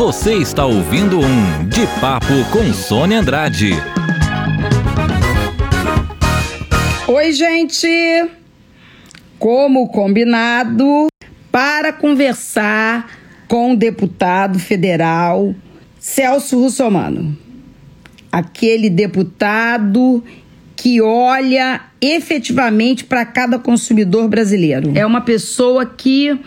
Você está ouvindo um De Papo com Sônia Andrade. Oi, gente! Como combinado, para conversar com o deputado federal Celso Russomano. Aquele deputado que olha efetivamente para cada consumidor brasileiro. É uma pessoa que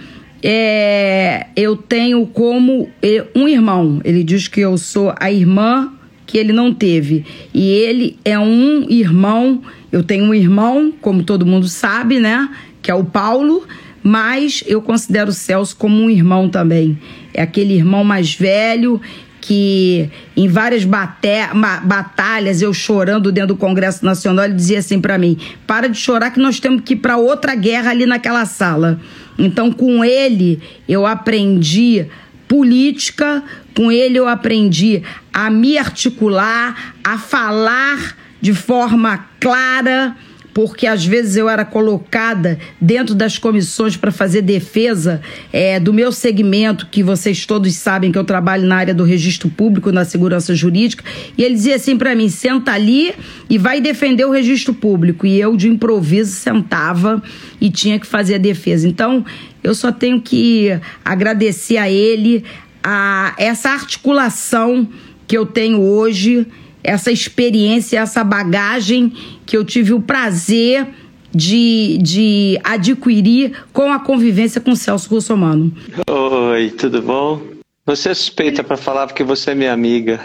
é, eu tenho como é, um irmão. Ele diz que eu sou a irmã que ele não teve. E ele é um irmão. Eu tenho um irmão, como todo mundo sabe, né? Que é o Paulo. Mas eu considero o Celso como um irmão também. É aquele irmão mais velho que em várias batalhas, eu chorando dentro do Congresso Nacional, ele dizia assim para mim: para de chorar que nós temos que ir para outra guerra ali naquela sala. Então, com ele, eu aprendi política, com ele eu aprendi a me articular, a falar de forma clara porque às vezes eu era colocada dentro das comissões para fazer defesa é, do meu segmento, que vocês todos sabem que eu trabalho na área do registro público, na segurança jurídica, e ele dizia assim para mim: senta ali e vai defender o registro público. E eu, de improviso, sentava e tinha que fazer a defesa. Então, eu só tenho que agradecer a ele a essa articulação que eu tenho hoje essa experiência, essa bagagem que eu tive o prazer de, de adquirir com a convivência com Celso Russomano. Oi, tudo bom? Você é suspeita para falar porque você é minha amiga.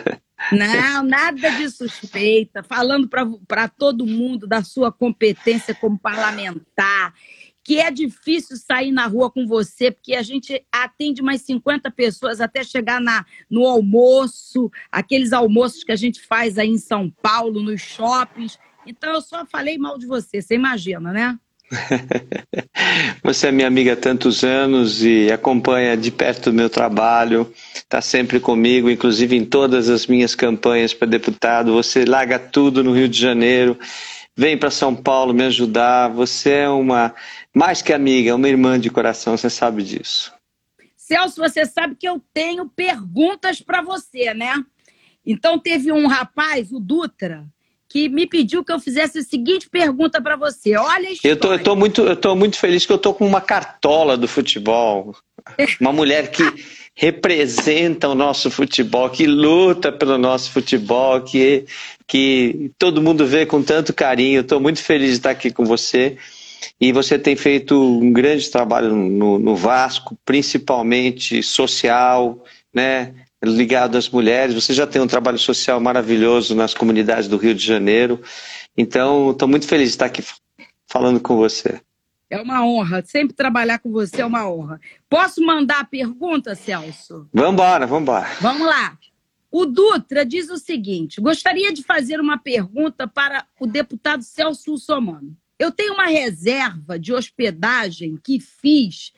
Não, nada de suspeita. Falando para todo mundo da sua competência como parlamentar, que é difícil sair na rua com você, porque a gente atende mais 50 pessoas até chegar na, no almoço, aqueles almoços que a gente faz aí em São Paulo, nos shoppings. Então eu só falei mal de você, você imagina, né? Você é minha amiga há tantos anos e acompanha de perto o meu trabalho, está sempre comigo, inclusive em todas as minhas campanhas para deputado. Você larga tudo no Rio de Janeiro, vem para São Paulo me ajudar. Você é uma mais que amiga, uma irmã de coração, você sabe disso. Celso, você sabe que eu tenho perguntas para você, né? Então teve um rapaz, o Dutra, que me pediu que eu fizesse a seguinte pergunta para você. Olha a história. Eu tô, eu tô muito, eu tô muito feliz que eu tô com uma cartola do futebol, uma mulher que representa o nosso futebol, que luta pelo nosso futebol, que que todo mundo vê com tanto carinho. Estou muito feliz de estar aqui com você. E você tem feito um grande trabalho no, no Vasco, principalmente social, né? Ligado às mulheres. Você já tem um trabalho social maravilhoso nas comunidades do Rio de Janeiro. Então, estou muito feliz de estar aqui falando com você. É uma honra. Sempre trabalhar com você é uma honra. Posso mandar a pergunta, Celso? Vamos embora. Vamos lá. O Dutra diz o seguinte: gostaria de fazer uma pergunta para o deputado Celso Somano. Eu tenho uma reserva de hospedagem que fiz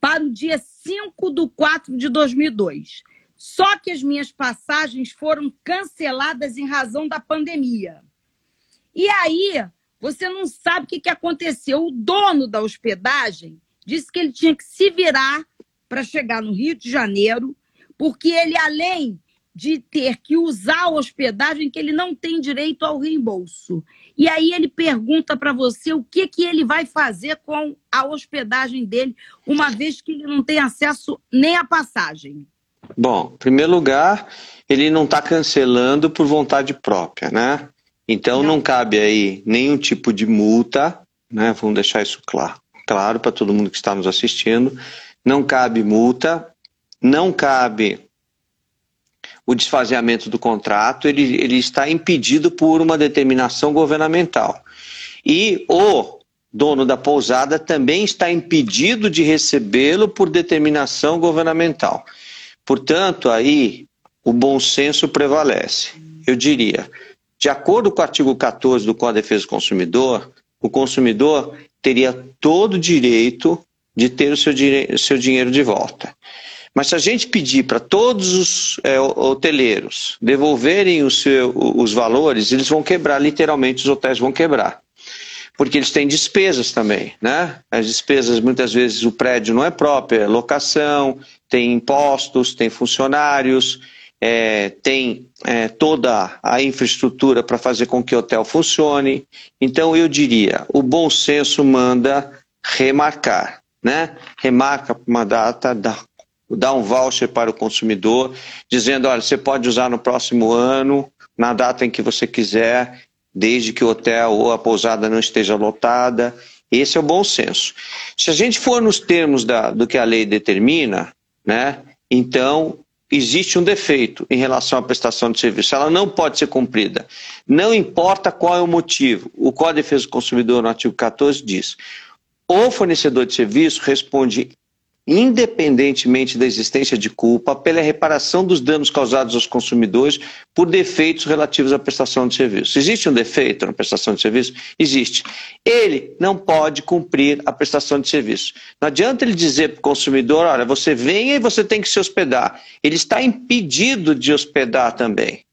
para o dia 5 de 4 de 2002. Só que as minhas passagens foram canceladas em razão da pandemia. E aí, você não sabe o que, que aconteceu. O dono da hospedagem disse que ele tinha que se virar para chegar no Rio de Janeiro, porque ele, além de ter que usar a hospedagem que ele não tem direito ao reembolso. E aí ele pergunta para você o que, que ele vai fazer com a hospedagem dele, uma vez que ele não tem acesso nem à passagem. Bom, em primeiro lugar, ele não está cancelando por vontade própria, né? Então não. não cabe aí nenhum tipo de multa, né? Vamos deixar isso claro, claro para todo mundo que está nos assistindo. Não cabe multa, não cabe o desfaseamento do contrato, ele, ele está impedido por uma determinação governamental. E o dono da pousada também está impedido de recebê-lo por determinação governamental. Portanto, aí o bom senso prevalece. Eu diria, de acordo com o artigo 14 do Código de Defesa do Consumidor, o consumidor teria todo o direito de ter o seu, o seu dinheiro de volta. Mas se a gente pedir para todos os é, hoteleiros devolverem seu, os valores, eles vão quebrar, literalmente os hotéis vão quebrar. Porque eles têm despesas também, né? As despesas, muitas vezes, o prédio não é próprio, é locação, tem impostos, tem funcionários, é, tem é, toda a infraestrutura para fazer com que o hotel funcione. Então, eu diria, o bom senso manda remarcar, né? Remarca uma data, dá, dá um voucher para o consumidor, dizendo, olha, você pode usar no próximo ano, na data em que você quiser, desde que o hotel ou a pousada não esteja lotada. Esse é o bom senso. Se a gente for nos termos da, do que a lei determina, né, então existe um defeito em relação à prestação de serviço. Ela não pode ser cumprida. Não importa qual é o motivo. O Código de Defesa do Consumidor, no artigo 14, diz: o fornecedor de serviço responde independentemente da existência de culpa, pela reparação dos danos causados aos consumidores por defeitos relativos à prestação de serviço. Existe um defeito na prestação de serviço? Existe. Ele não pode cumprir a prestação de serviço. Não adianta ele dizer para o consumidor: olha, você vem e você tem que se hospedar. Ele está impedido de hospedar também.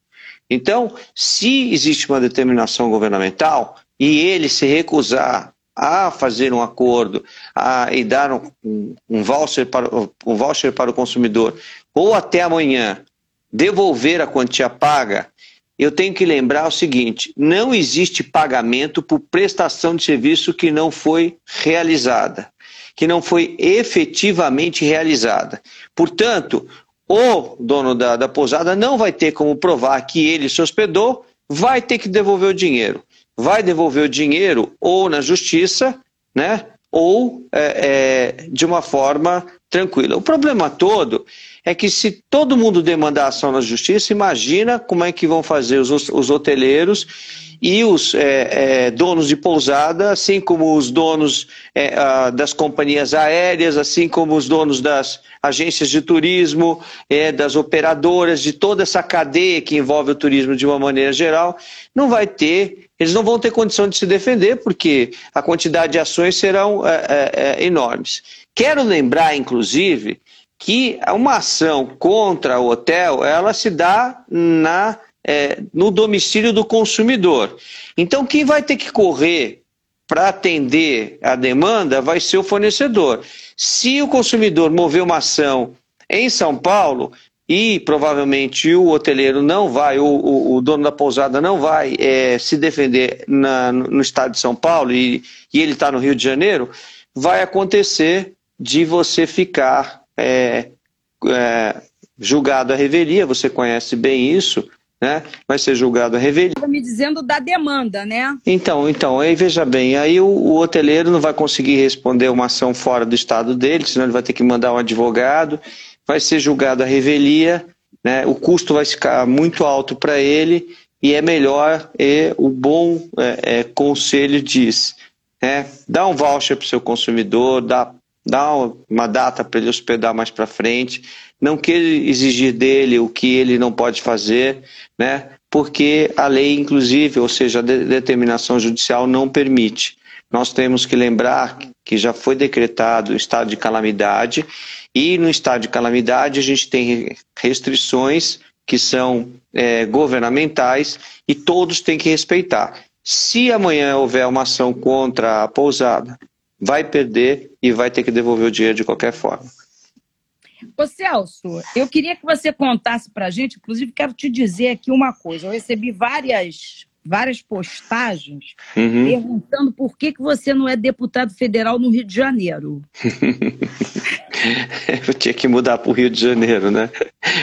Então, se existe uma determinação governamental e ele se recusar a fazer um acordo a, e dar um, um, voucher para, um voucher para o consumidor, ou até amanhã devolver a quantia paga, eu tenho que lembrar o seguinte: não existe pagamento por prestação de serviço que não foi realizada, que não foi efetivamente realizada. Portanto, o dono da, da pousada não vai ter como provar que ele se hospedou, vai ter que devolver o dinheiro vai devolver o dinheiro ou na justiça, né? Ou é, é, de uma forma tranquila. O problema todo é que se todo mundo demandar ação na justiça, imagina como é que vão fazer os, os hoteleiros e os é, é, donos de pousada, assim como os donos é, a, das companhias aéreas, assim como os donos das agências de turismo, é, das operadoras, de toda essa cadeia que envolve o turismo de uma maneira geral, não vai ter, eles não vão ter condição de se defender, porque a quantidade de ações serão é, é, enormes. Quero lembrar, inclusive, que uma ação contra o hotel, ela se dá na é, no domicílio do consumidor. Então, quem vai ter que correr para atender a demanda vai ser o fornecedor. Se o consumidor mover uma ação em São Paulo, e provavelmente o hoteleiro não vai, o, o, o dono da pousada não vai é, se defender na, no estado de São Paulo e, e ele está no Rio de Janeiro, vai acontecer de você ficar é, é, julgado à revelia, você conhece bem isso, né? Vai ser julgado a revelia. Estava me dizendo da demanda, né? Então, então, aí veja bem, aí o, o, hoteleiro não vai conseguir responder uma ação fora do estado dele, senão ele vai ter que mandar um advogado, vai ser julgado a revelia, né? O custo vai ficar muito alto para ele e é melhor, e o bom é, é, conselho diz, é, dá um voucher para o seu consumidor, dá, dá uma data para ele hospedar mais para frente, não queira exigir dele o que ele não pode fazer, né? porque a lei, inclusive, ou seja, a de determinação judicial não permite. Nós temos que lembrar que já foi decretado o estado de calamidade e no estado de calamidade a gente tem restrições que são é, governamentais e todos têm que respeitar. Se amanhã houver uma ação contra a pousada, vai perder e vai ter que devolver o dinheiro de qualquer forma. Ô Celso, eu queria que você contasse para a gente, inclusive quero te dizer aqui uma coisa. Eu recebi várias, várias postagens uhum. perguntando por que, que você não é deputado federal no Rio de Janeiro. eu tinha que mudar para o Rio de Janeiro, né?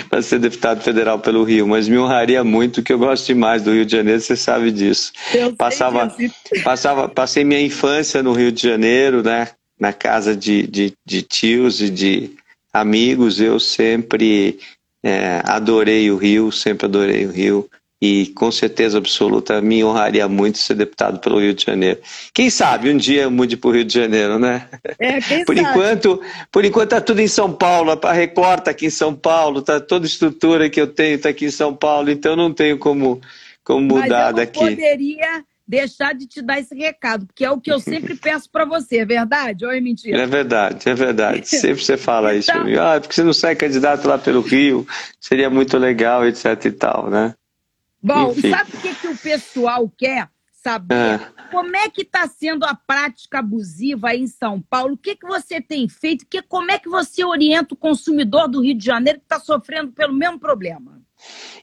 Para ser deputado federal pelo Rio, mas me honraria muito, que eu gosto demais do Rio de Janeiro, você sabe disso. Eu passava, sei passava, passei minha infância no Rio de Janeiro, né? Na casa de, de, de tios e de amigos, eu sempre é, adorei o Rio, sempre adorei o Rio e com certeza absoluta me honraria muito ser deputado pelo Rio de Janeiro. Quem sabe um dia eu mude para o Rio de Janeiro, né? É, quem por sabe? enquanto, por enquanto tá tudo em São Paulo, a Record tá aqui em São Paulo, tá toda a estrutura que eu tenho tá aqui em São Paulo, então não tenho como como mudar Mas eu daqui. Poderia deixar de te dar esse recado, porque é o que eu sempre peço para você, é verdade ou é mentira? É verdade, é verdade. Sempre você fala então... isso para mim. Ah, porque você não sai candidato lá pelo Rio, seria muito legal, etc e tal, né? Bom, Enfim. sabe o que, que o pessoal quer? saber é. como é que está sendo a prática abusiva aí em São Paulo. O que, que você tem feito? Que, como é que você orienta o consumidor do Rio de Janeiro que está sofrendo pelo mesmo problema?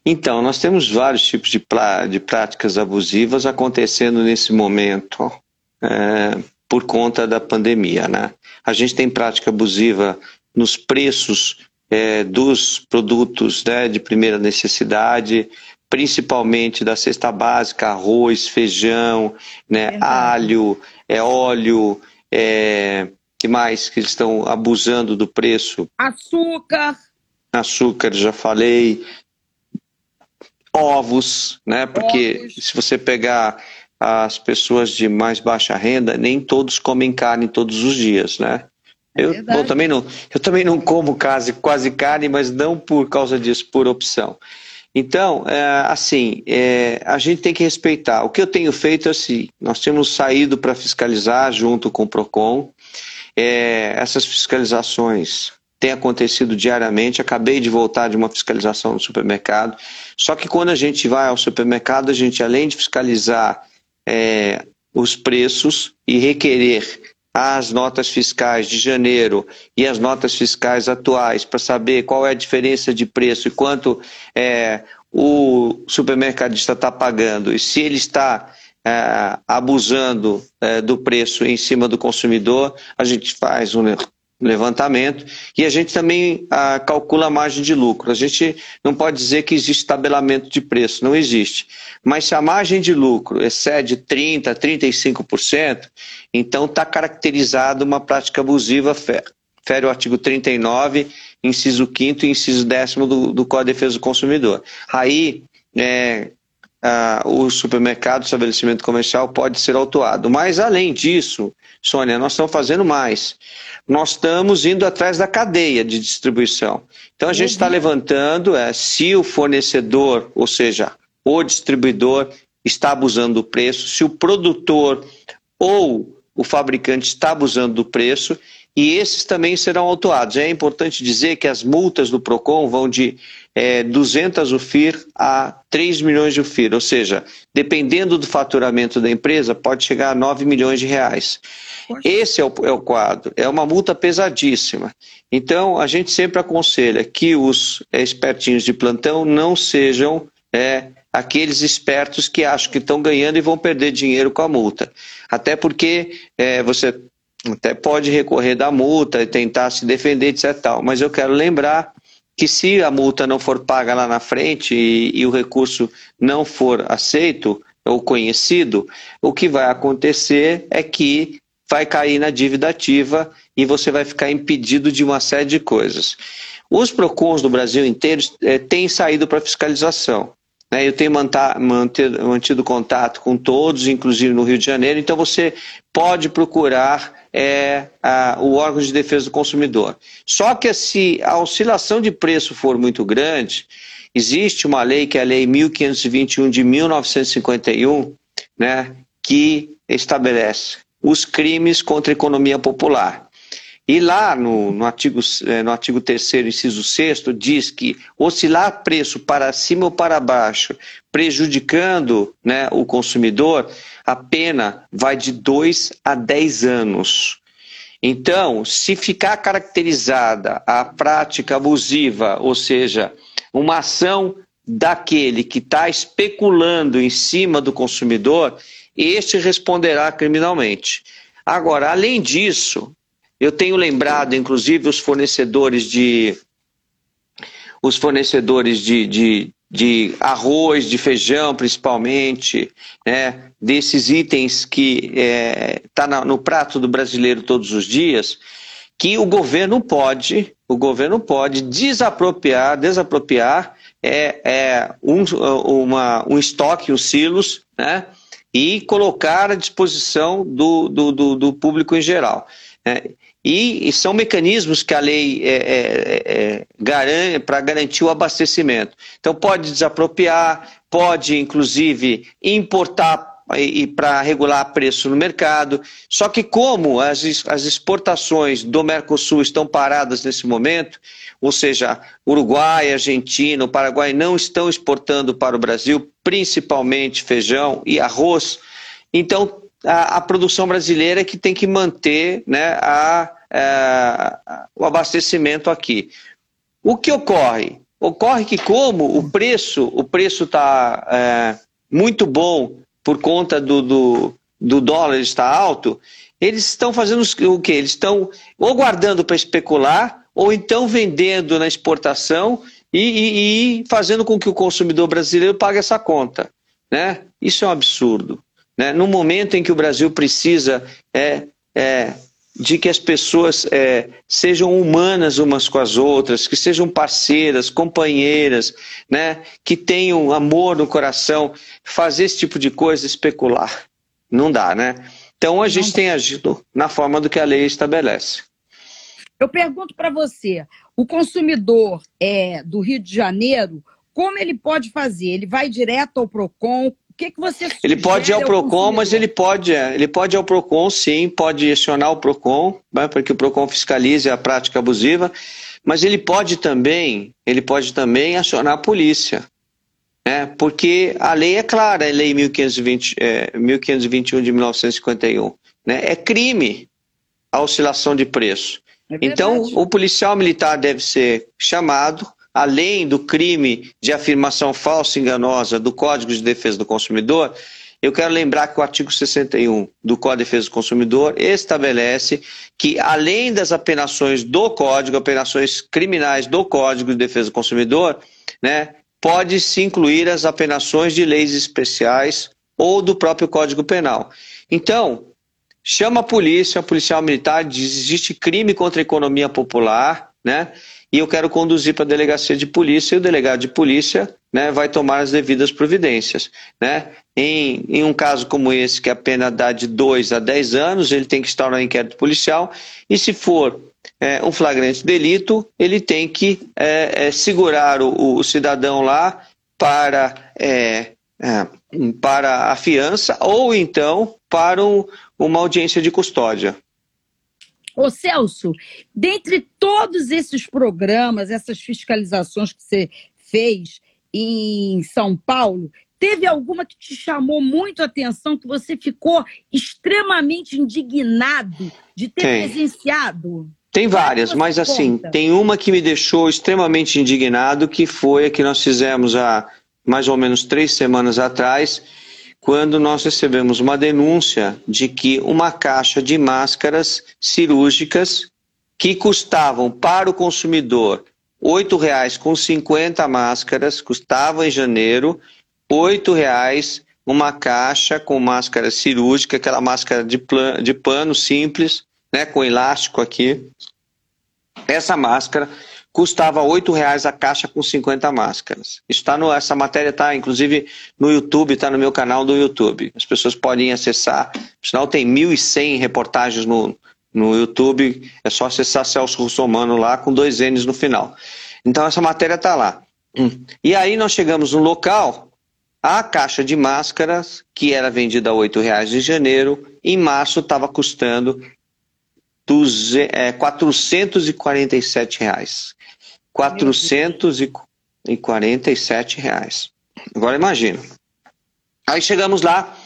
Então, nós temos vários tipos de, de práticas abusivas acontecendo nesse momento é, por conta da pandemia. Né? A gente tem prática abusiva nos preços é, dos produtos né, de primeira necessidade, principalmente da cesta básica, arroz, feijão, né, alho, é, óleo, é, que mais que estão abusando do preço? Açúcar. Açúcar, já falei. Ovos, né? Porque Ovos. se você pegar as pessoas de mais baixa renda, nem todos comem carne todos os dias, né? É eu, bom, também não, eu também não como quase, quase carne, mas não por causa disso, por opção. Então, é, assim, é, a gente tem que respeitar. O que eu tenho feito é assim: nós temos saído para fiscalizar junto com o PROCON. É, essas fiscalizações têm acontecido diariamente. Acabei de voltar de uma fiscalização no supermercado. Só que quando a gente vai ao supermercado, a gente, além de fiscalizar é, os preços e requerer as notas fiscais de janeiro e as notas fiscais atuais para saber qual é a diferença de preço e quanto é, o supermercadista está pagando e se ele está é, abusando é, do preço em cima do consumidor, a gente faz um levantamento e a gente também ah, calcula a margem de lucro. A gente não pode dizer que existe tabelamento de preço, não existe. Mas se a margem de lucro excede 30%, 35%, então está caracterizado uma prática abusiva, fere o artigo 39, inciso 5 e inciso 10 do, do Código de Defesa do Consumidor. Aí, é, ah, o supermercado, o estabelecimento comercial pode ser autuado. Mas, além disso, Sônia, nós estamos fazendo mais. Nós estamos indo atrás da cadeia de distribuição. Então, a gente está uhum. levantando é, se o fornecedor, ou seja, o distribuidor, está abusando do preço, se o produtor ou o fabricante está abusando do preço e esses também serão autuados. É importante dizer que as multas do PROCON vão de é, 200 UFIR a 3 milhões de UFIR, ou seja, dependendo do faturamento da empresa, pode chegar a 9 milhões de reais. Esse é o, é o quadro, é uma multa pesadíssima. Então, a gente sempre aconselha que os é, espertinhos de plantão não sejam é, aqueles espertos que acham que estão ganhando e vão perder dinheiro com a multa. Até porque é, você até pode recorrer da multa e tentar se defender, etc. Tal. Mas eu quero lembrar que se a multa não for paga lá na frente e, e o recurso não for aceito ou conhecido, o que vai acontecer é que vai cair na dívida ativa e você vai ficar impedido de uma série de coisas. Os PROCONs do Brasil inteiro é, têm saído para fiscalização. Né? Eu tenho mantido, mantido contato com todos, inclusive no Rio de Janeiro, então você pode procurar é, a, o órgão de defesa do consumidor. Só que se a oscilação de preço for muito grande, existe uma lei que é a Lei 1521 de 1951, né, que estabelece os crimes contra a economia popular. E lá no, no artigo, é, no artigo 3 inciso 6 diz que oscilar preço para cima ou para baixo, prejudicando né, o consumidor, a pena vai de 2 a 10 anos. Então, se ficar caracterizada a prática abusiva, ou seja, uma ação daquele que está especulando em cima do consumidor, este responderá criminalmente. Agora, além disso, eu tenho lembrado, inclusive, os fornecedores de os fornecedores de, de, de arroz, de feijão, principalmente, né, desses itens que está é, no prato do brasileiro todos os dias, que o governo pode, o governo pode desapropriar, desapropriar é, é um, uma, um estoque, os silos, né, e colocar à disposição do, do, do, do público em geral. Né. E, e, são mecanismos que a lei é, é, é, garante para garantir o abastecimento. Então, pode desapropriar, pode, inclusive, importar e, para regular preço no mercado. Só que, como as, as exportações do Mercosul estão paradas nesse momento, ou seja, Uruguai, Argentina, Paraguai não estão exportando para o Brasil, principalmente feijão e arroz Então, a, a produção brasileira é que tem que manter né, a, a, o abastecimento aqui. O que ocorre? Ocorre que como o preço o preço está é, muito bom por conta do, do, do dólar estar alto, eles estão fazendo o que? Eles estão ou guardando para especular ou então vendendo na exportação e, e, e, fazendo com que o consumidor brasileiro pague essa conta. Né? Isso é um absurdo. Né? No momento em que o Brasil precisa é, é, de que as pessoas é, sejam humanas umas com as outras, que sejam parceiras, companheiras, né? que tenham amor no coração, fazer esse tipo de coisa especular. Não dá, né? Então a gente tem agido na forma do que a lei estabelece. Eu pergunto para você, o consumidor é, do Rio de Janeiro, como ele pode fazer? Ele vai direto ao PROCON? Que, que você Ele pode ir ao PROCON, mas ele pode, é, ele pode ir ao PROCON, sim, pode acionar o PROCON, né, para que o PROCON fiscalize a prática abusiva, mas ele pode também, ele pode também acionar a polícia. Né, porque a lei é clara, a lei 1520, é, 1521 de 1951. Né, é crime a oscilação de preço. É então, o policial militar deve ser chamado, além do crime de afirmação falsa e enganosa do Código de Defesa do Consumidor, eu quero lembrar que o artigo 61 do Código de Defesa do Consumidor estabelece que, além das apenações do Código, apenações criminais do Código de Defesa do Consumidor, né, pode-se incluir as apenações de leis especiais ou do próprio Código Penal. Então, chama a polícia, a policial militar, diz existe crime contra a economia popular, né? E eu quero conduzir para a delegacia de polícia e o delegado de polícia né, vai tomar as devidas providências. Né? Em, em um caso como esse, que a pena dá de 2 a 10 anos, ele tem que estar no inquérito policial, e se for é, um flagrante delito, ele tem que é, é, segurar o, o, cidadão lá para, é, é, para a fiança ou então para um, uma audiência de custódia. Ô Celso, dentre todos esses programas, essas fiscalizações que você fez em São Paulo, teve alguma que te chamou muito a atenção, que você ficou extremamente indignado de ter Tem. presenciado? Tem várias, mas assim, tem uma que me deixou extremamente indignado, que foi a que nós fizemos há mais ou menos três semanas atrás, quando nós recebemos uma denúncia de que uma caixa de máscaras cirúrgicas que custavam para o consumidor R$ 8,00 com 50 máscaras, custava em janeiro R$ 8,00 uma caixa com máscara cirúrgica, aquela máscara de, de pano simples, né, com elástico aqui. Essa máscara custava R$ reais a caixa com 50 máscaras. Está no, essa matéria está, inclusive, no YouTube, está no meu canal do YouTube. As pessoas podem acessar. Afinal, tem 1.100 reportagens no, no YouTube. É só acessar Celso Russomano lá com dois N's no final. Então, essa matéria está lá. E aí nós chegamos no local, a caixa de máscaras, que era vendida a R$ reais em janeiro, em março estava custando é, 447 reais. 447 reais. Agora imagina. Aí chegamos lá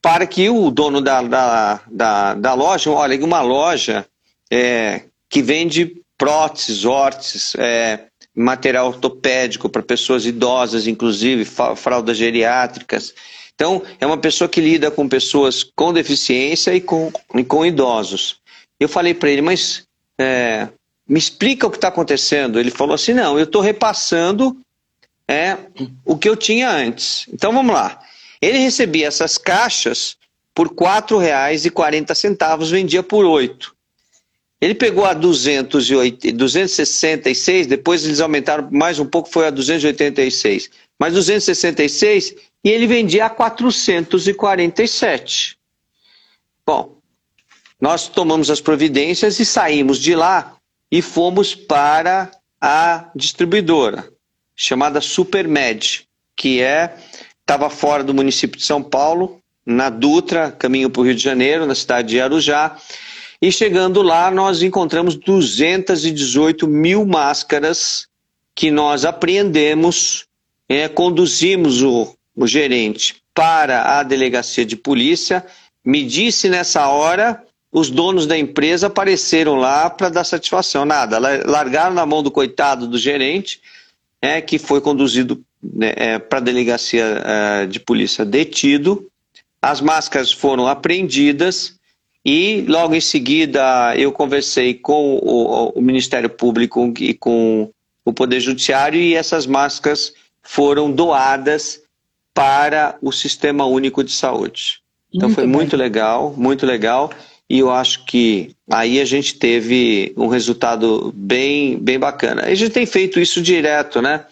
para que o dono da, da, da, da loja, olha, uma loja é, que vende próteses, órteses, é, material ortopédico para pessoas idosas, inclusive fraldas geriátricas. Então, é uma pessoa que lida com pessoas com deficiência e com, e com idosos. Eu falei para ele, mas é, me explica o que está acontecendo. Ele falou assim: não, eu estou repassando é, o que eu tinha antes. Então vamos lá. Ele recebia essas caixas por R$ 4,40, vendia por R$ Ele pegou a 208, 266, depois eles aumentaram mais um pouco, foi a 286. Mas 266 e ele vendia a 447. Bom, nós tomamos as providências e saímos de lá e fomos para a distribuidora chamada Supermed, que é estava fora do município de São Paulo, na Dutra, caminho para o Rio de Janeiro, na cidade de Arujá. E chegando lá, nós encontramos 218 mil máscaras que nós apreendemos, é, conduzimos o, o gerente para a delegacia de polícia. Me disse nessa hora, os donos da empresa apareceram lá para dar satisfação. Nada, largaram na mão do coitado do gerente, é, que foi conduzido né, é, para a delegacia é, de polícia detido. As máscaras foram apreendidas e logo em seguida eu conversei com o, o Ministério Público e com o Poder Judiciário e essas máscaras foram doadas para o Sistema Único de Saúde. Então muito foi bem. muito legal, muito legal. E eu acho que aí a gente teve um resultado bem, bem bacana. A gente tem feito isso direto, né?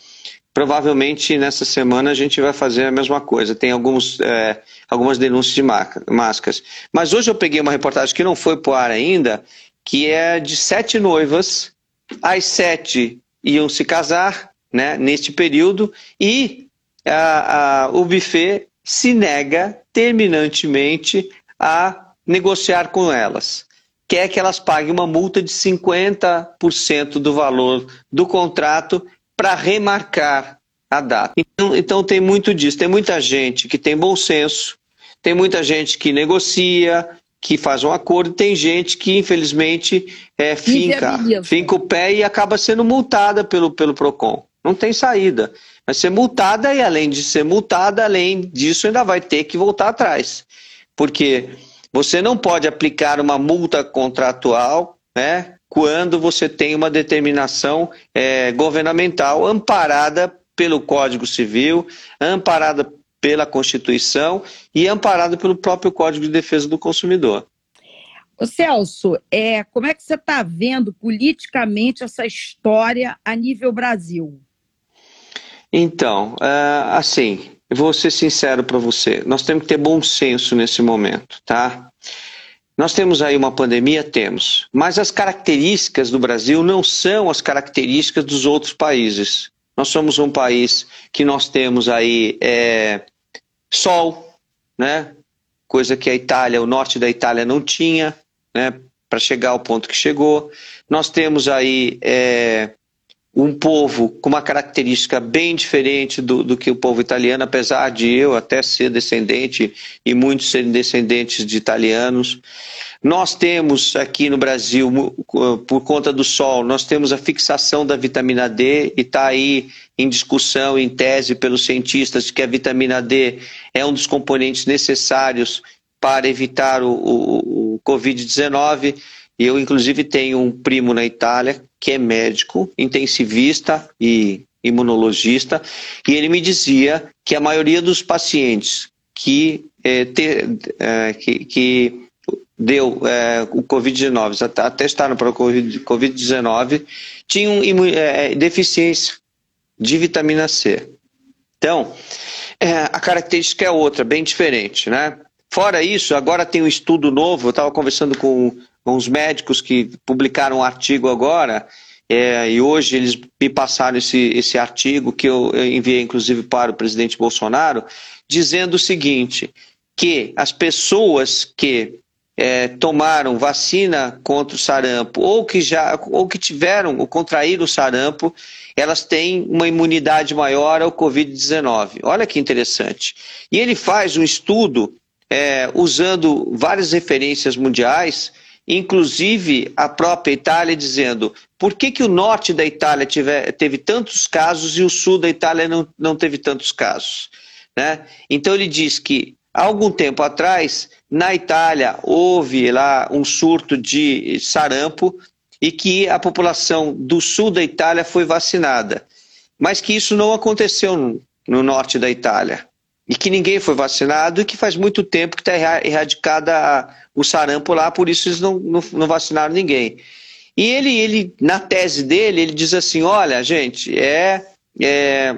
Provavelmente nessa semana a gente vai fazer a mesma coisa. Tem alguns, é, algumas denúncias de máscaras. Mas hoje eu peguei uma reportagem que não foi para o ar ainda, que é de sete noivas. As sete iam se casar né, neste período e a, a, o buffet se nega terminantemente a negociar com elas. Quer que elas paguem uma multa de 50% do valor do contrato para remarcar a data. Então, então tem muito disso. Tem muita gente que tem bom senso, tem muita gente que negocia, que faz um acordo, tem gente que, infelizmente, é, finca, finca o pé e acaba sendo multada pelo, pelo PROCON. Não tem saída. Vai ser multada e, além de ser multada, além disso, ainda vai ter que voltar atrás. Porque você não pode aplicar uma multa contratual né, quando você tem uma determinação é, governamental amparada pelo Código Civil, amparada pela Constituição e amparada pelo próprio Código de Defesa do Consumidor. Ô Celso, é, como é que você está vendo politicamente essa história a nível Brasil? Então, uh, assim, vou ser sincero para você, nós temos que ter bom senso nesse momento, tá? Nós temos aí uma pandemia? Temos. Mas as características do Brasil não são as características dos outros países. Nós somos um país que nós temos aí é, sol, né? coisa que a Itália, o norte da Itália não tinha, né? para chegar ao ponto que chegou. Nós temos aí é, um povo com uma característica bem diferente do, do, que o povo italiano, apesar de eu até ser descendente e muitos serem descendentes de italianos. Nós temos aqui no Brasil, por conta do sol, nós temos a fixação da vitamina D e está aí em discussão, em tese pelos cientistas, que a vitamina D é um dos componentes necessários para evitar o, o, o Covid-19. Eu, inclusive, tenho um primo na Itália que é médico, intensivista e imunologista, e ele me dizia que a maioria dos pacientes que, é, te, é, que, que, deu é, o Covid-19, atestaram para o Covid-19, tinham deficiência de vitamina C. Então, a característica é outra, bem diferente, né? Fora isso, agora tem um estudo novo, eu estava conversando com com os médicos que publicaram um artigo agora, é, e hoje eles me passaram esse, esse artigo que eu, eu enviei inclusive para o presidente Bolsonaro, dizendo o seguinte: que as pessoas que é, tomaram vacina contra o sarampo ou que já ou que tiveram ou contraíram o sarampo, elas têm uma imunidade maior ao Covid-19. Olha que interessante. E ele faz um estudo é, usando várias referências mundiais inclusive a própria Itália dizendo por que, que o norte da Itália tiver, teve tantos casos e o sul da Itália não, não teve tantos casos. Né? Então ele diz que há algum tempo atrás, na Itália, houve lá um surto de sarampo e que a população do sul da Itália foi vacinada. Mas que isso não aconteceu no, no norte da Itália e que ninguém foi vacinado e que faz muito tempo que está erradicada o sarampo lá, por isso eles não, não, não, vacinaram ninguém. E ele, ele, na tese dele, ele diz assim, olha, gente, é, é,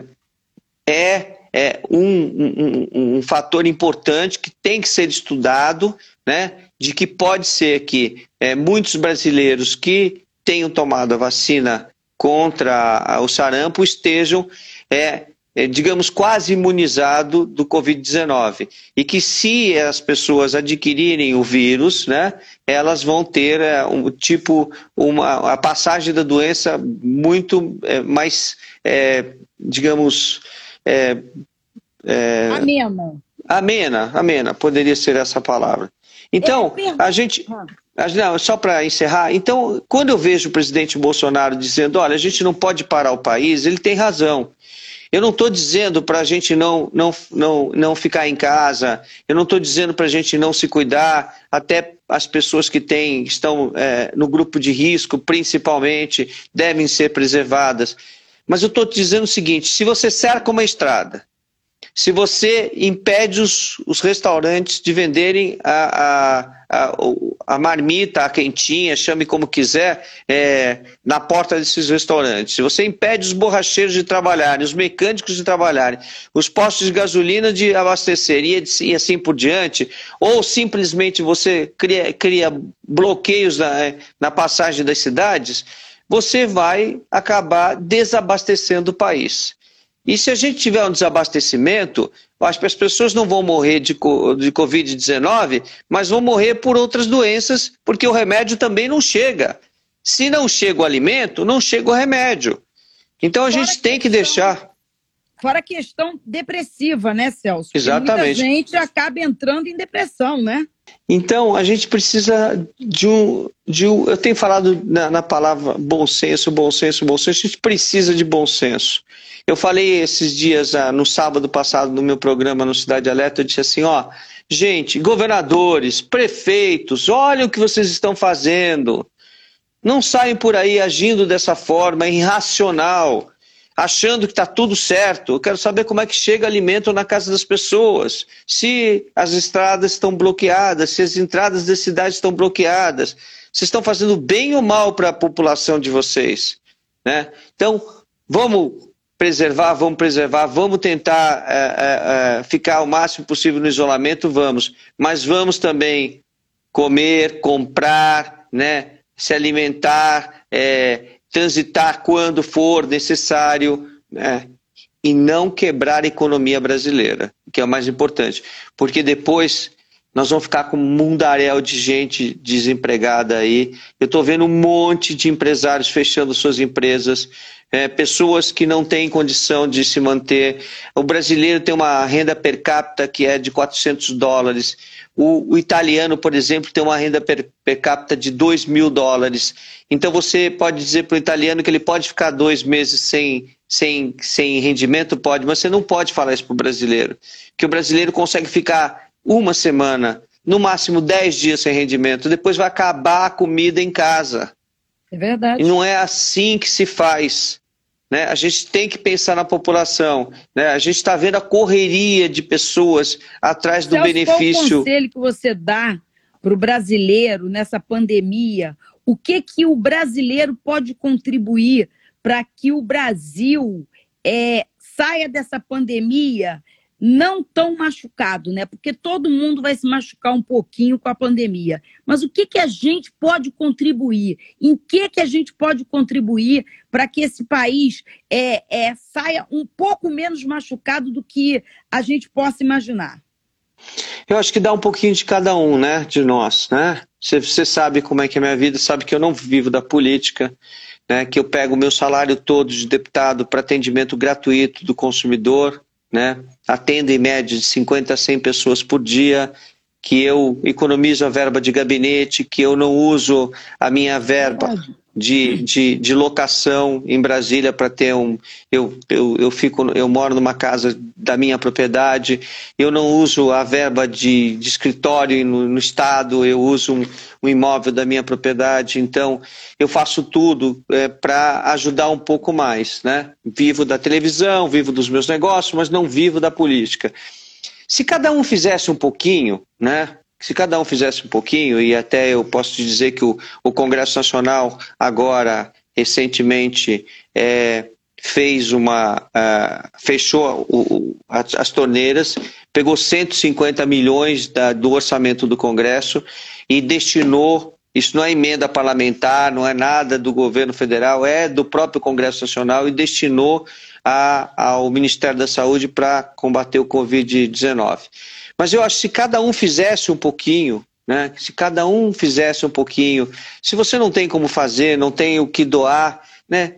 é, é um, um, um fator importante que tem que ser estudado, né, de que pode ser que é, muitos brasileiros que tenham tomado a vacina contra o sarampo estejam é, digamos, quase imunizado do Covid-19. E que se as pessoas adquirirem o vírus, né, elas vão ter é, um tipo, uma, a passagem da doença muito é, mais, é, digamos, é, amena. amena, amena, poderia ser essa palavra. Então, a gente. Não, só para encerrar, então, quando eu vejo o presidente Bolsonaro dizendo, olha, a gente não pode parar o país, ele tem razão. Eu não estou dizendo para a gente não, não, não, não ficar em casa, eu não estou dizendo para a gente não se cuidar, até as pessoas que têm, estão é, no grupo de risco, principalmente, devem ser preservadas. Mas eu estou dizendo o seguinte: se você cerca uma estrada, se você impede os, os restaurantes de venderem a, a, a, a, marmita, a quentinha, chame como quiser, é, na porta desses restaurantes, você impede os borracheiros de trabalharem, os mecânicos de trabalharem, os postos de gasolina de abastecer e, assim por diante, ou simplesmente você cria, cria bloqueios na, na passagem das cidades, você vai acabar desabastecendo o país. E se a gente tiver um desabastecimento, acho que as pessoas não vão morrer de, de Covid-19, mas vão morrer por outras doenças, porque o remédio também não chega. Se não chega o alimento, não chega o remédio. Então a Fora gente tem que deixar. Fora a questão depressiva, né, Celso? Exatamente. muita gente acaba entrando em depressão, né? Então, a gente precisa de um. De um eu tenho falado na, na, palavra bom senso, bom senso, bom senso. A gente precisa de bom senso. Eu falei esses dias, ah, no sábado passado, no meu programa no Cidade Alerta, eu disse assim: ó, gente, governadores, prefeitos, olhem o que vocês estão fazendo. Não saem por aí agindo dessa forma irracional achando que está tudo certo. Eu quero saber como é que chega alimento na casa das pessoas, se as estradas estão bloqueadas, se as entradas das cidades estão bloqueadas. Vocês estão fazendo bem ou mal para a população de vocês. Né? Então, vamos preservar, vamos preservar, vamos tentar é, é, ficar o máximo possível no isolamento, vamos. Mas vamos também comer, comprar, né? se alimentar, é, transitar quando for necessário, né? e não quebrar a economia brasileira, que é o mais importante. Porque depois nós vamos ficar com um mundaréu de gente desempregada aí. Eu estou vendo um monte de empresários fechando suas empresas, é, pessoas que não têm condição de se manter. O brasileiro tem uma renda per capita que é de 400 dólares. O, o italiano, por exemplo, tem uma renda per, per capita de 2 mil dólares. Então você pode dizer para o italiano que ele pode ficar dois meses sem, sem, sem rendimento? Pode, mas você não pode falar isso para o brasileiro. Que o brasileiro consegue ficar uma semana, no máximo 10 dias sem rendimento, depois vai acabar a comida em casa. É verdade. E não é assim que se faz. Né? A gente tem que pensar na população. Né? A gente está vendo a correria de pessoas atrás do benefício. Qual o conselho que você dá para o brasileiro nessa pandemia? O que, que o brasileiro pode contribuir para que o Brasil é, saia dessa pandemia não tão machucado, né? Porque todo mundo vai se machucar um pouquinho com a pandemia. Mas o que, que a gente pode contribuir? Em que, que a gente pode contribuir para que esse país é, é, saia um pouco menos machucado do que a gente possa imaginar? Eu acho que dá um pouquinho de cada um, né? De nós, né? Você, sabe como é que é a minha vida, sabe que eu não vivo da política. Né, que eu pego o meu salário todo de deputado para atendimento gratuito do consumidor, né? Atendo em média de 50 a 100 pessoas por dia, que eu economizo a verba de gabinete, que eu não uso a minha verba de, de, de locação em Brasília para ter um. Eu, eu, eu, fico, eu moro numa casa da minha propriedade, eu não uso a verba de, de escritório no, no Estado, eu uso um, um, imóvel da minha propriedade, então eu faço tudo é, para ajudar um pouco mais. Né? Vivo da televisão, vivo dos meus negócios, mas não vivo da política. Se cada um fizesse um pouquinho, né? se cada um fizesse um pouquinho, e até eu posso te dizer que o, o Congresso Nacional, agora, recentemente, é, fez uma. Uh, fechou o, as, as, torneiras, pegou 150 milhões da, do orçamento do Congresso e destinou. Isso não é emenda parlamentar, não é nada do governo federal, é do próprio Congresso Nacional e destinou a, ao Ministério da Saúde para combater o Covid-19. Mas eu acho que se cada um fizesse um pouquinho, né? Se cada um fizesse um pouquinho, se você não tem como fazer, não tem o que doar, né?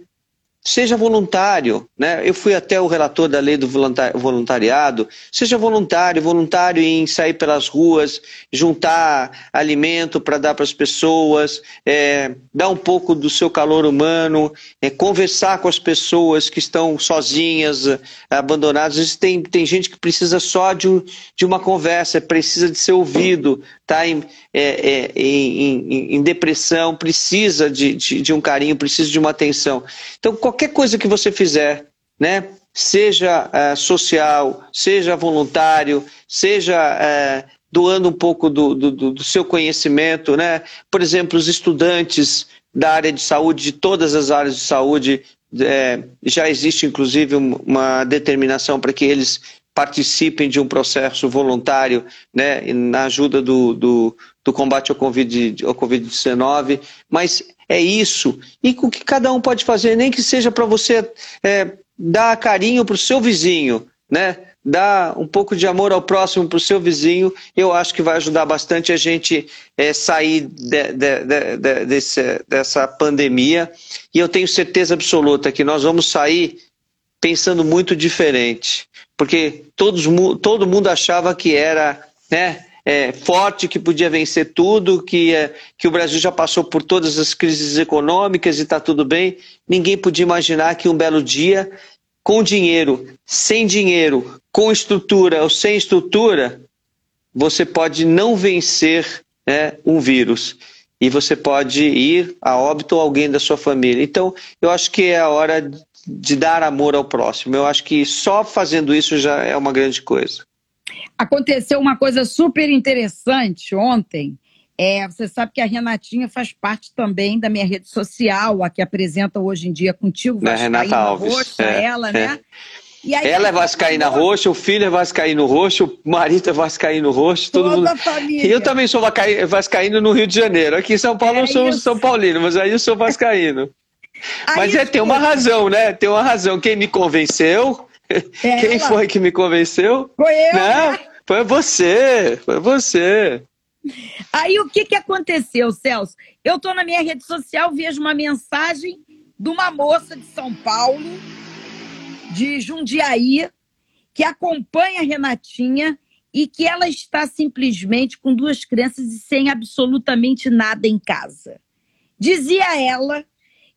Seja voluntário, né? Eu fui até o relator da lei do voluntariado. Seja voluntário, voluntário em sair pelas ruas, juntar alimento para dar para as pessoas, é, dar um pouco do seu calor humano, é, conversar com as pessoas que estão sozinhas, abandonadas. Tem, tem gente que precisa só de, de uma conversa, precisa de ser ouvido, está em, é, é, em, em, depressão, precisa de, de, de, um carinho, precisa de uma atenção. Então, qualquer coisa que você fizer, né, seja é, social, seja voluntário, seja é, doando um pouco do, do, do, seu conhecimento, né? Por exemplo, os estudantes da área de saúde, de todas as áreas de saúde, é, já existe inclusive uma determinação para que eles participem de um processo voluntário né, na ajuda do, do, do combate ao Covid-19, ao COVID mas é isso. E o que cada um pode fazer, nem que seja para você é, dar carinho para o seu vizinho, né? dar um pouco de amor ao próximo para o seu vizinho, eu acho que vai ajudar bastante a gente é, sair de, de, de, desse, dessa pandemia. E eu tenho certeza absoluta que nós vamos sair pensando muito diferente, porque todos, todo mundo achava que era né, é, forte, que podia vencer tudo, que, é, que o Brasil já passou por todas as crises econômicas e está tudo bem. Ninguém podia imaginar que um belo dia, com dinheiro, sem dinheiro, com estrutura ou sem estrutura, você pode não vencer né, um vírus e você pode ir a óbito alguém da sua família. Então, eu acho que é a hora de dar amor ao próximo. Eu acho que só fazendo isso já é uma grande coisa. Aconteceu uma coisa super interessante ontem. É, você sabe que a Renatinha faz parte também da minha rede social, a que apresenta hoje em dia contigo. É, Renata Alves. Roxa, é, ela, né? É. E aí, ela é vascaína roxa, o filho é vascaíno roxo, o marido é vascaíno roxo, todo mundo. Família. E eu também sou vascaíno no Rio de Janeiro. Aqui em São Paulo é eu sou isso. São Paulino, mas aí eu sou vascaíno. Mas é, tem uma razão, né? Tem uma razão. Quem me convenceu? É Quem ela. foi que me convenceu? Foi eu. Não, né? Foi você. Foi você. Aí o que, que aconteceu, Celso? Eu estou na minha rede social, vejo uma mensagem de uma moça de São Paulo, de Jundiaí, que acompanha a Renatinha e que ela está simplesmente com duas crianças e sem absolutamente nada em casa. Dizia ela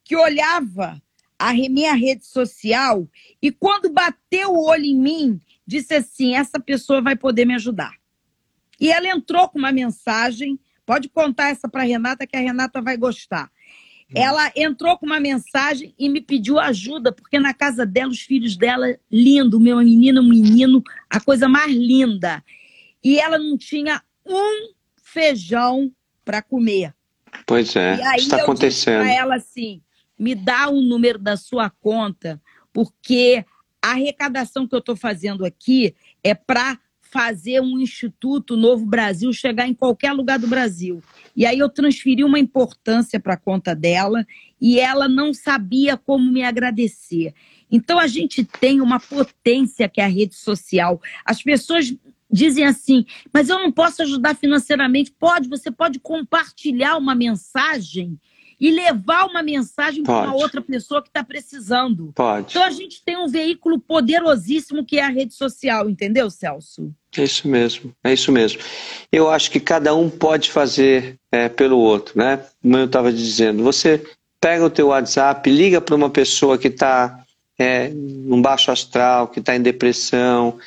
que olhava a minha rede social e quando bateu o olho em mim, disse assim: essa pessoa vai poder me ajudar. E ela entrou com uma mensagem, pode contar essa para Renata que a Renata vai gostar. Hum. Ela entrou com uma mensagem e me pediu ajuda, porque na casa dela, os filhos dela, lindo, meu menino, um menino, a coisa mais linda. E ela não tinha um feijão para comer. Pois é, e aí está acontecendo. Disse ela assim: me dá o número da sua conta, porque a arrecadação que eu estou fazendo aqui é para fazer um Instituto Novo Brasil chegar em qualquer lugar do Brasil. E aí eu transferi uma importância para a conta dela e ela não sabia como me agradecer. Então a gente tem uma potência que é a rede social. As pessoas dizem assim, mas eu não posso ajudar financeiramente. Pode, você pode compartilhar uma mensagem e levar uma mensagem para uma outra pessoa que está precisando. Pode. Então a gente tem um veículo poderosíssimo que é a rede social, entendeu, Celso? É isso mesmo, é isso mesmo. Eu acho que cada um pode fazer é, pelo outro, né? Como eu estava dizendo, você pega o teu WhatsApp, liga para uma pessoa que está é, num baixo astral, que está em depressão,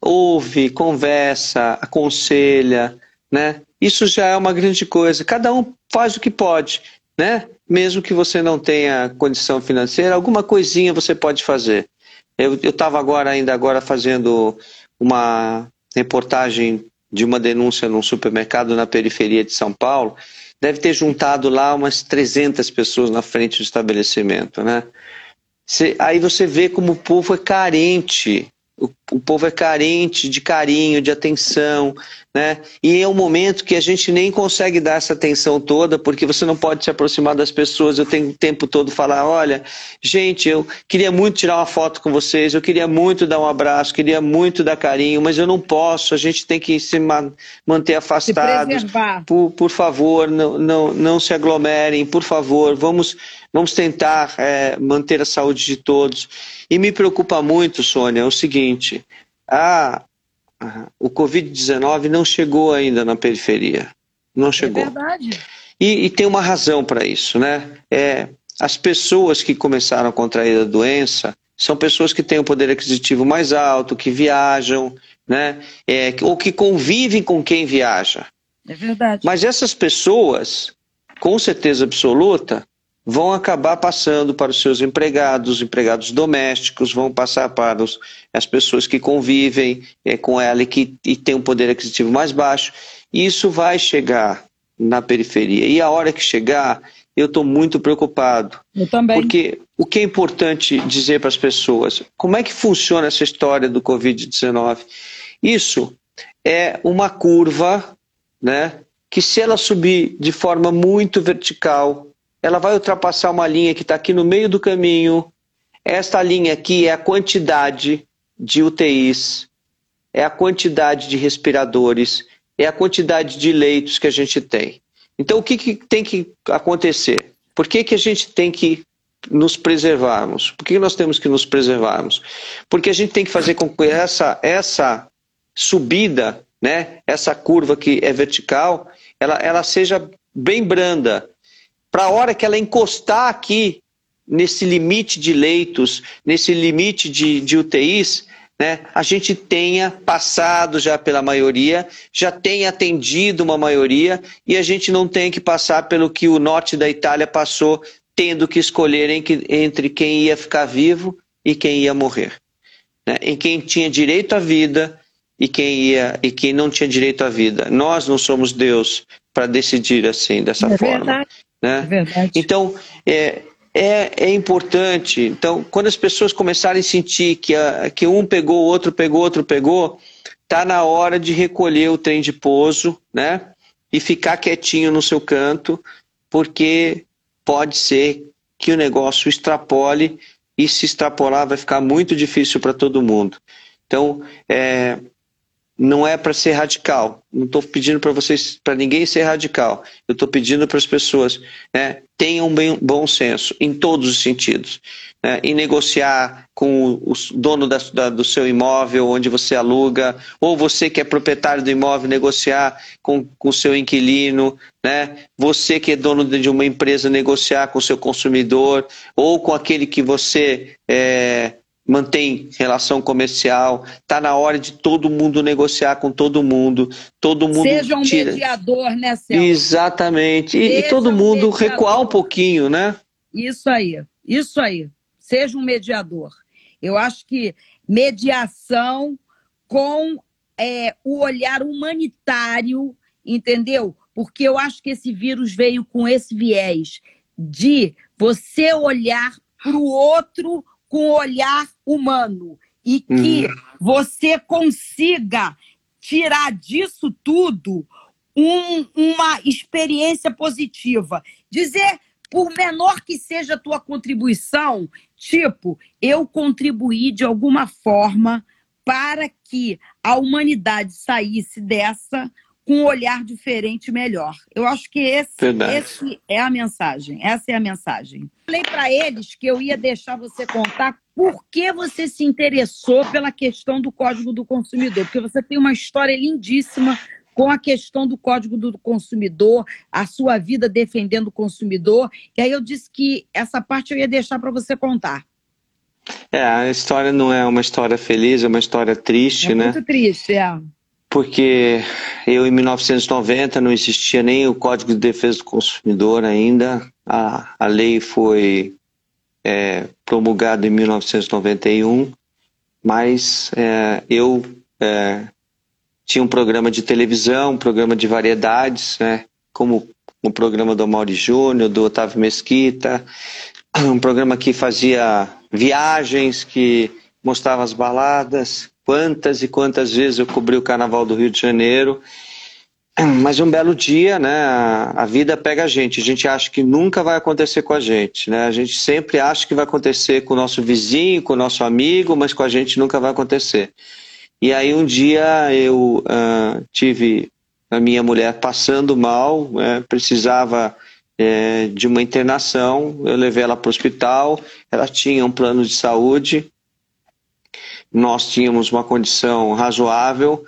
ouve, conversa, aconselha, né? Isso já é uma grande coisa. Cada um faz o que pode né? Mesmo que você não tenha condição financeira, alguma coisinha você pode fazer. Eu estava agora ainda agora fazendo uma reportagem de uma denúncia num supermercado na periferia de São Paulo. Deve ter juntado lá umas 300 pessoas na frente do estabelecimento, né? aí você vê como o povo é carente. O, o povo é carente de carinho, de atenção, né? E é um momento que a gente nem consegue dar essa atenção toda, porque você não pode se aproximar das pessoas. Eu tenho o tempo todo falar: olha, gente, eu queria muito tirar uma foto com vocês, eu queria muito dar um abraço, queria muito dar carinho, mas eu não posso. A gente tem que se manter afastados. Por, por favor, não, não, não se aglomerem, por favor, vamos, vamos tentar é, manter a saúde de todos. E me preocupa muito, Sônia, é o seguinte: a o Covid-19 não chegou ainda na periferia. Não é chegou. É verdade. E, e tem uma razão para isso, né? É, as pessoas que começaram a contrair a doença são pessoas que têm o um poder aquisitivo mais alto, que viajam, né? É, ou que convivem com quem viaja. É verdade. Mas essas pessoas, com certeza absoluta, vão acabar passando para os seus empregados, empregados domésticos, vão passar para os, as pessoas que convivem é, com ela e que e têm um poder aquisitivo mais baixo. E isso vai chegar na periferia. E a hora que chegar, eu estou muito preocupado. Eu também. Porque o que é importante dizer para as pessoas, como é que funciona essa história do Covid-19? Isso é uma curva, né, que se ela subir de forma muito vertical, ela vai ultrapassar uma linha que está aqui no meio do caminho. Esta linha aqui é a quantidade de UTIs, é a quantidade de respiradores, é a quantidade de leitos que a gente tem. Então, o que, que tem que acontecer? Por que, que a gente tem que nos preservarmos? Por que nós temos que nos preservarmos? Porque a gente tem que fazer com que essa, essa subida, né, essa curva que é vertical, ela, ela seja bem branda, para a hora que ela encostar aqui nesse limite de leitos, nesse limite de, de UTIs, né, a gente tenha passado já pela maioria, já tenha atendido uma maioria e a gente não tenha que passar pelo que o norte da Itália passou, tendo que escolher entre quem ia ficar vivo e quem ia morrer. Né, em quem tinha direito à vida e quem, ia, e quem não tinha direito à vida. Nós não somos Deus para decidir assim, dessa é forma. Verdade. Né? É verdade. Então, é, é, é importante. Então, quando as pessoas começarem a sentir que, a, que um pegou, outro pegou, outro pegou, tá na hora de recolher o trem de pouso, né? E ficar quietinho no seu canto, porque pode ser que o negócio extrapole e se extrapolar vai ficar muito difícil para todo mundo. Então, é, não é para ser radical. Não estou pedindo para vocês, para ninguém ser radical. Eu estou pedindo para as pessoas né, tenham bem, bom senso em todos os sentidos. Né, negociar com o dono da, da, do seu imóvel, onde você aluga, ou você que é proprietário do imóvel, negociar com o seu inquilino, né, você que é dono de uma empresa, negociar com o seu consumidor, ou com aquele que você é, mantém relação comercial, está na hora de todo mundo negociar com todo mundo, todo mundo Seja um tira... mediador, né, Celso? Exatamente, e, e, todo um mundo mediador. recuar um pouquinho, né? Isso aí, isso aí, seja um mediador. Eu acho que mediação com é, o olhar humanitário, entendeu? Porque eu acho que esse vírus veio com esse viés de você olhar para o outro com olhar humano e que uhum. você consiga tirar disso tudo um, uma experiência positiva. Dizer, por menor que seja a tua contribuição, tipo, eu contribuí de alguma forma para que a humanidade saísse dessa com um olhar diferente melhor. Eu acho que esse, esse é a mensagem. Essa é a mensagem. Falei para eles que eu ia deixar você contar por que você se interessou pela questão do Código do Consumidor, porque você tem uma história lindíssima com a questão do Código do Consumidor, a sua vida defendendo o consumidor. E aí eu disse que essa parte eu ia deixar para você contar. É, a história não é uma história feliz, é uma história triste, é né? Muito triste, é porque eu em 1990 não existia nem o Código de Defesa do Consumidor ainda, a, a lei foi é, promulgada em 1991, mas é, eu é, tinha um programa de televisão, um programa de variedades, né, como o programa do Mauri Júnior, do Otávio Mesquita, um programa que fazia viagens, que mostrava as baladas, quantas e quantas vezes eu cobri o Carnaval do Rio de Janeiro. Mas um belo dia, né, a vida pega a gente. A gente acha que nunca vai acontecer com a gente, né? A gente sempre acha que vai acontecer com o nosso vizinho, com o nosso amigo, mas com a gente nunca vai acontecer. E aí um dia eu uh, tive a minha mulher passando mal, né, precisava é, de uma internação, eu levei ela para o hospital, ela tinha um plano de saúde, nós tínhamos uma condição razoável,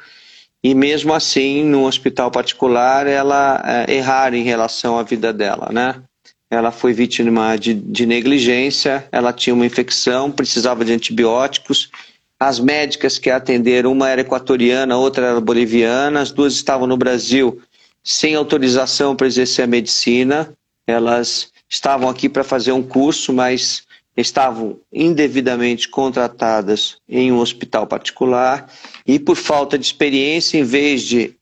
e mesmo assim, no hospital particular, ela é, errar em relação à vida dela, né? Ela foi vítima de, de negligência, ela tinha uma infecção, precisava de antibióticos, as médicas que a atenderam, uma era equatoriana, outra era boliviana, as duas estavam no Brasil sem autorização para exercer a medicina. Elas estavam aqui para fazer um curso, mas estavam indevidamente contratadas em um hospital particular e, por falta de experiência, em vez de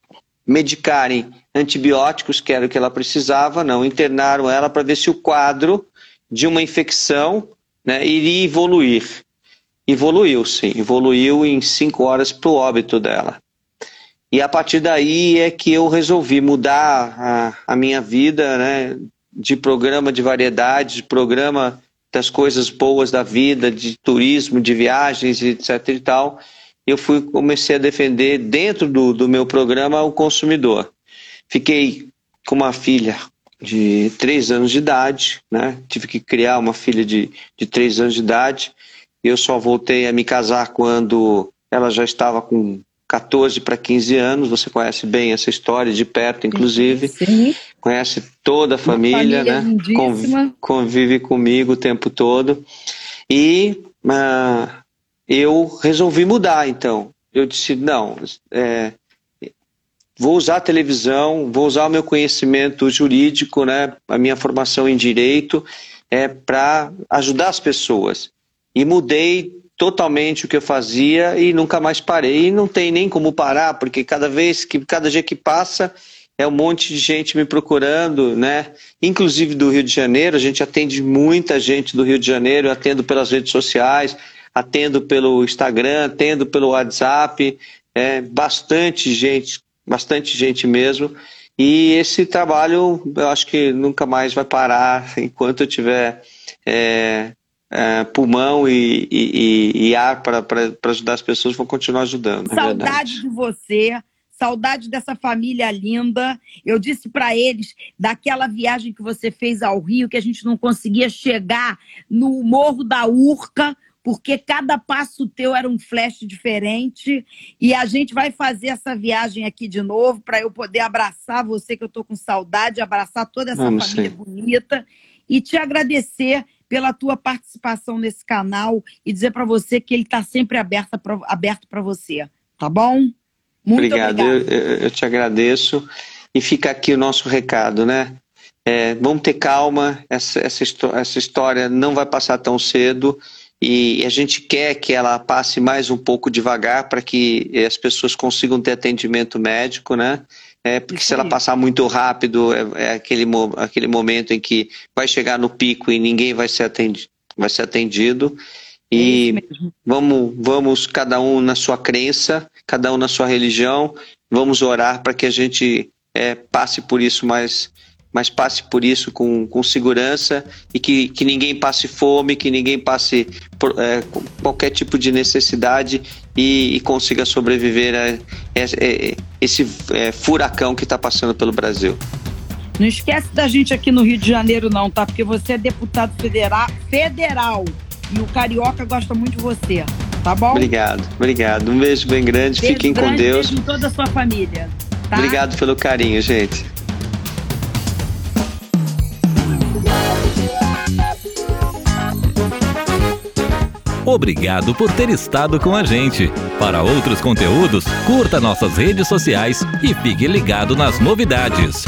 medicarem antibióticos, que era o que ela precisava, não, internaram ela para ver se o quadro de uma infecção né, iria evoluir. Evoluiu, sim, evoluiu em cinco horas para o óbito dela. E a partir daí é que eu resolvi mudar a, a minha vida, né, de programa de variedade, de programa das coisas boas da vida, de turismo, de viagens, etc e tal, eu fui comecei a defender dentro do, do meu programa o consumidor. Fiquei com uma filha de três anos de idade, né? Tive que criar uma filha de, de três anos de idade. Eu só voltei a me casar quando ela já estava com 14 para 15 anos, você conhece bem essa história de perto, inclusive. Sim. Conhece toda a família, família né? Convive, convive, comigo o tempo todo. E uh, eu resolvi mudar, então. Eu disse, não, é, vou usar a televisão, vou usar o meu conhecimento jurídico, né, a minha formação em direito, é, para ajudar as pessoas. E mudei totalmente o que eu fazia e nunca mais parei. E não tem nem como parar, porque cada vez que, cada dia que passa, é um monte de gente me procurando, né? Inclusive do Rio de Janeiro, a gente atende muita gente do Rio de Janeiro, eu atendo pelas redes sociais, atendo pelo Instagram, atendo pelo WhatsApp, é, bastante gente, bastante gente mesmo. E esse trabalho eu acho que nunca mais vai parar enquanto eu tiver é, é, pulmão e, e, e ar para ajudar as pessoas, vão continuar ajudando. É saudade de você, saudade dessa família linda. Eu disse para eles daquela viagem que você fez ao Rio, que a gente não conseguia chegar no Morro da Urca, porque cada passo teu era um flash diferente. E a gente vai fazer essa viagem aqui de novo para eu poder abraçar você, que eu estou com saudade, abraçar toda essa Vamos família bonita e te agradecer pela tua participação nesse canal e dizer para você que ele está sempre aberto para aberto você, tá bom? Muito obrigado, eu, eu, te agradeço e fica aqui o nosso recado, né? É, vamos ter calma, essa, essa, essa história não vai passar tão cedo e a gente quer que ela passe mais um pouco devagar para que as pessoas consigam ter atendimento médico, né? É, porque se ela passar muito rápido, é, é, aquele, aquele momento em que vai chegar no pico e ninguém vai ser atendido. Vai ser atendido. E é vamos, vamos, cada um na sua crença, cada um na sua religião, vamos orar para que a gente é, passe por isso mais, mas passe por isso com, com segurança e que, que ninguém passe fome, que ninguém passe por, é, qualquer tipo de necessidade e, e consiga sobreviver a, a, a esse é, furacão que está passando pelo Brasil. Não esquece da gente aqui no Rio de Janeiro, não, tá? Porque você é deputado federal, federal e o Carioca gosta muito de você, tá bom? Obrigado, obrigado. Um beijo bem grande, beijo fiquem grande, com Deus. Beijo em toda a sua família. Tá? Obrigado pelo carinho, gente. Obrigado por ter estado com a gente. Para outros conteúdos, curta nossas redes sociais e fique ligado nas novidades.